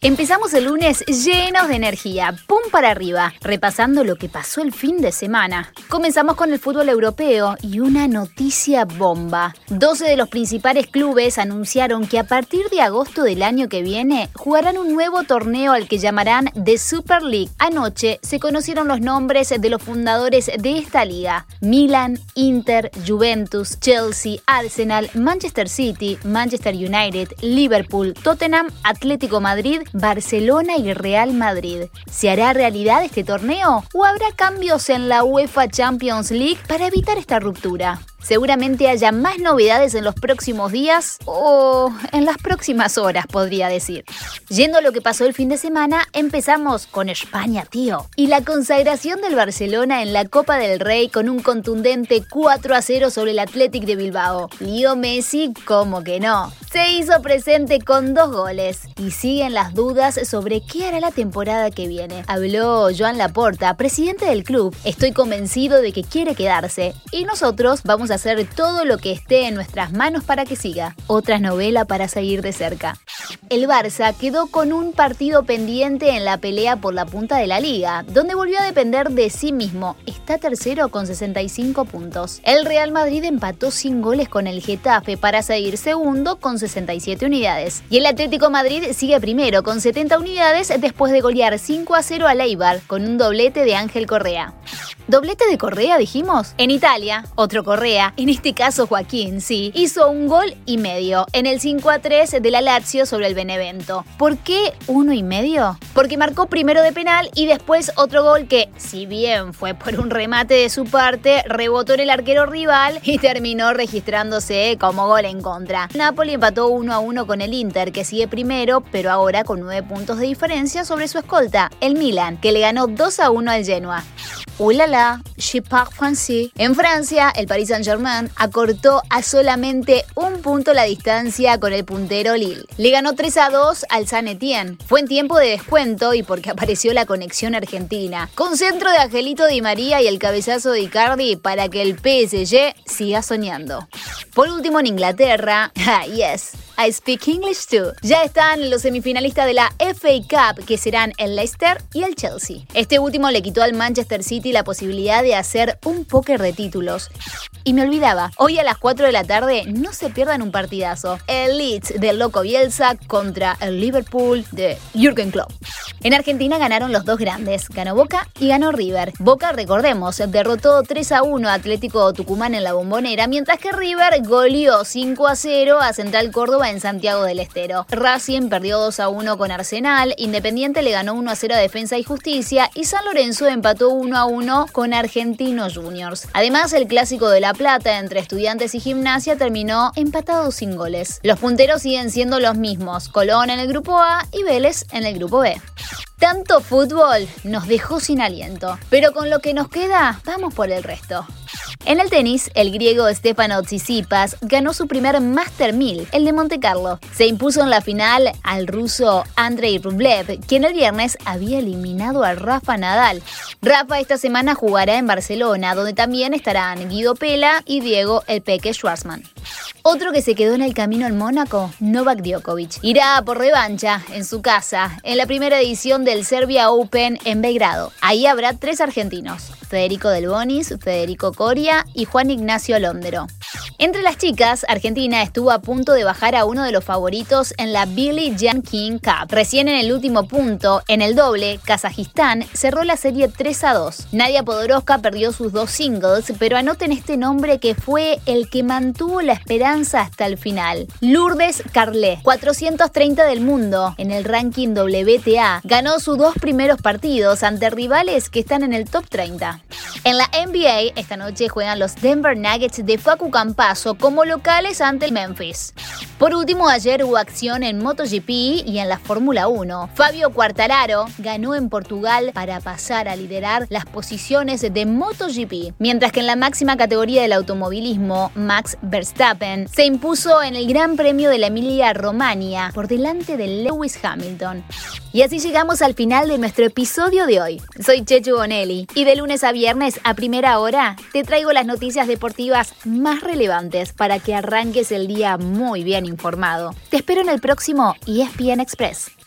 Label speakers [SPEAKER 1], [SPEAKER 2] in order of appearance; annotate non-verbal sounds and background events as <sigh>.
[SPEAKER 1] Empezamos el lunes llenos de energía, pum para arriba, repasando lo que pasó el fin de semana. Comenzamos con el fútbol europeo y una noticia bomba. 12 de los principales clubes anunciaron que a partir de agosto del año que viene jugarán un nuevo torneo al que llamarán The Super League. Anoche se conocieron los nombres de los fundadores de esta liga. Milan, Inter, Juventus, Chelsea, Arsenal, Manchester City, Manchester United, Liverpool, Tottenham, Atlético Madrid, Barcelona y Real Madrid. ¿Se hará realidad este torneo o habrá cambios en la UEFA Champions League para evitar esta ruptura? Seguramente haya más novedades en los próximos días o en las próximas horas, podría decir. Yendo a lo que pasó el fin de semana, empezamos con España, tío. Y la consagración del Barcelona en la Copa del Rey con un contundente 4 a 0 sobre el Athletic de Bilbao. Leo Messi, como que no. Se hizo presente con dos goles y siguen las dudas sobre qué hará la temporada que viene. Habló Joan Laporta, presidente del club. Estoy convencido de que quiere quedarse y nosotros vamos hacer todo lo que esté en nuestras manos para que siga. Otra novela para seguir de cerca. El Barça quedó con un partido pendiente en la pelea por la punta de la liga, donde volvió a depender de sí mismo. Está tercero con 65 puntos. El Real Madrid empató sin goles con el Getafe para seguir segundo con 67 unidades. Y el Atlético Madrid sigue primero con 70 unidades después de golear 5 a 0 a Leibar con un doblete de Ángel Correa. Doblete de Correa, dijimos. En Italia, otro Correa, en este caso Joaquín, sí, hizo un gol y medio en el 5 a 3 de la Lazio sobre el Benevento. ¿Por qué uno y medio? Porque marcó primero de penal y después otro gol que, si bien fue por un remate de su parte, rebotó en el arquero rival y terminó registrándose como gol en contra. Napoli empató 1 a 1 con el Inter, que sigue primero, pero ahora con 9 puntos de diferencia sobre su escolta, el Milan, que le ganó 2 a 1 al Genoa. Ulala, je parle français. En Francia, el Paris Saint-Germain acortó a solamente un punto la distancia con el puntero Lille. Le ganó 3 a 2 al San Etienne. Fue en tiempo de descuento y porque <laughs> apareció la conexión argentina. Con centro de Angelito Di María y el cabezazo de Icardi para que el PSG siga soñando. Por último, en Inglaterra, <laughs> ah, yes, I Speak English Too. Ya están los semifinalistas de la FA Cup, que serán el Leicester y el Chelsea. Este último le quitó al Manchester City la posibilidad de hacer un póker de títulos. Y me olvidaba, hoy a las 4 de la tarde no se pierdan un partidazo. El Leeds del Loco Bielsa contra el Liverpool de Jürgen Klopp. En Argentina ganaron los dos grandes, ganó Boca y ganó River. Boca, recordemos, derrotó 3 a 1 a Atlético Tucumán en la bombonera, mientras que River goleó 5 a 0 a Central Córdoba en Santiago del Estero. Racing perdió 2 a 1 con Arsenal, Independiente le ganó 1 a 0 a Defensa y Justicia y San Lorenzo empató 1 a 1 con Argentinos Juniors. Además, el clásico de La Plata entre estudiantes y gimnasia terminó empatado sin goles. Los punteros siguen siendo los mismos, Colón en el grupo A y Vélez en el grupo B. Tanto fútbol nos dejó sin aliento, pero con lo que nos queda, vamos por el resto. En el tenis, el griego Stefano Tsitsipas ganó su primer Master 1000, el de Monte Carlo. Se impuso en la final al ruso Andrei Rublev, quien el viernes había eliminado a Rafa Nadal. Rafa esta semana jugará en Barcelona, donde también estarán Guido Pela y Diego El Peque Schwarzman. Otro que se quedó en el camino en Mónaco, Novak Djokovic. Irá por revancha en su casa en la primera edición del Serbia Open en Belgrado. Ahí habrá tres argentinos, Federico Del Bonis, Federico Coria y Juan Ignacio Londero. Entre las chicas, Argentina estuvo a punto de bajar a uno de los favoritos en la Billie Jean King Cup. Recién en el último punto, en el doble, Kazajistán cerró la serie 3 a 2. Nadia Podoroska perdió sus dos singles, pero anoten este nombre que fue el que mantuvo la esperanza hasta el final. Lourdes Carlet, 430 del mundo en el ranking WTA, ganó sus dos primeros partidos ante rivales que están en el top 30. En la NBA, esta noche juegan los Denver Nuggets de Facu paso como locales ante el Memphis. Por último, ayer hubo acción en MotoGP y en la Fórmula 1. Fabio Quartararo ganó en Portugal para pasar a liderar las posiciones de MotoGP, mientras que en la máxima categoría del automovilismo, Max Verstappen se impuso en el Gran Premio de la Emilia-Romagna por delante de Lewis Hamilton. Y así llegamos al final de nuestro episodio de hoy. Soy Chechu Bonelli y de lunes a viernes a primera hora te traigo las noticias deportivas más relevantes para que arranques el día muy bien informado. Te espero en el próximo ESPN Express.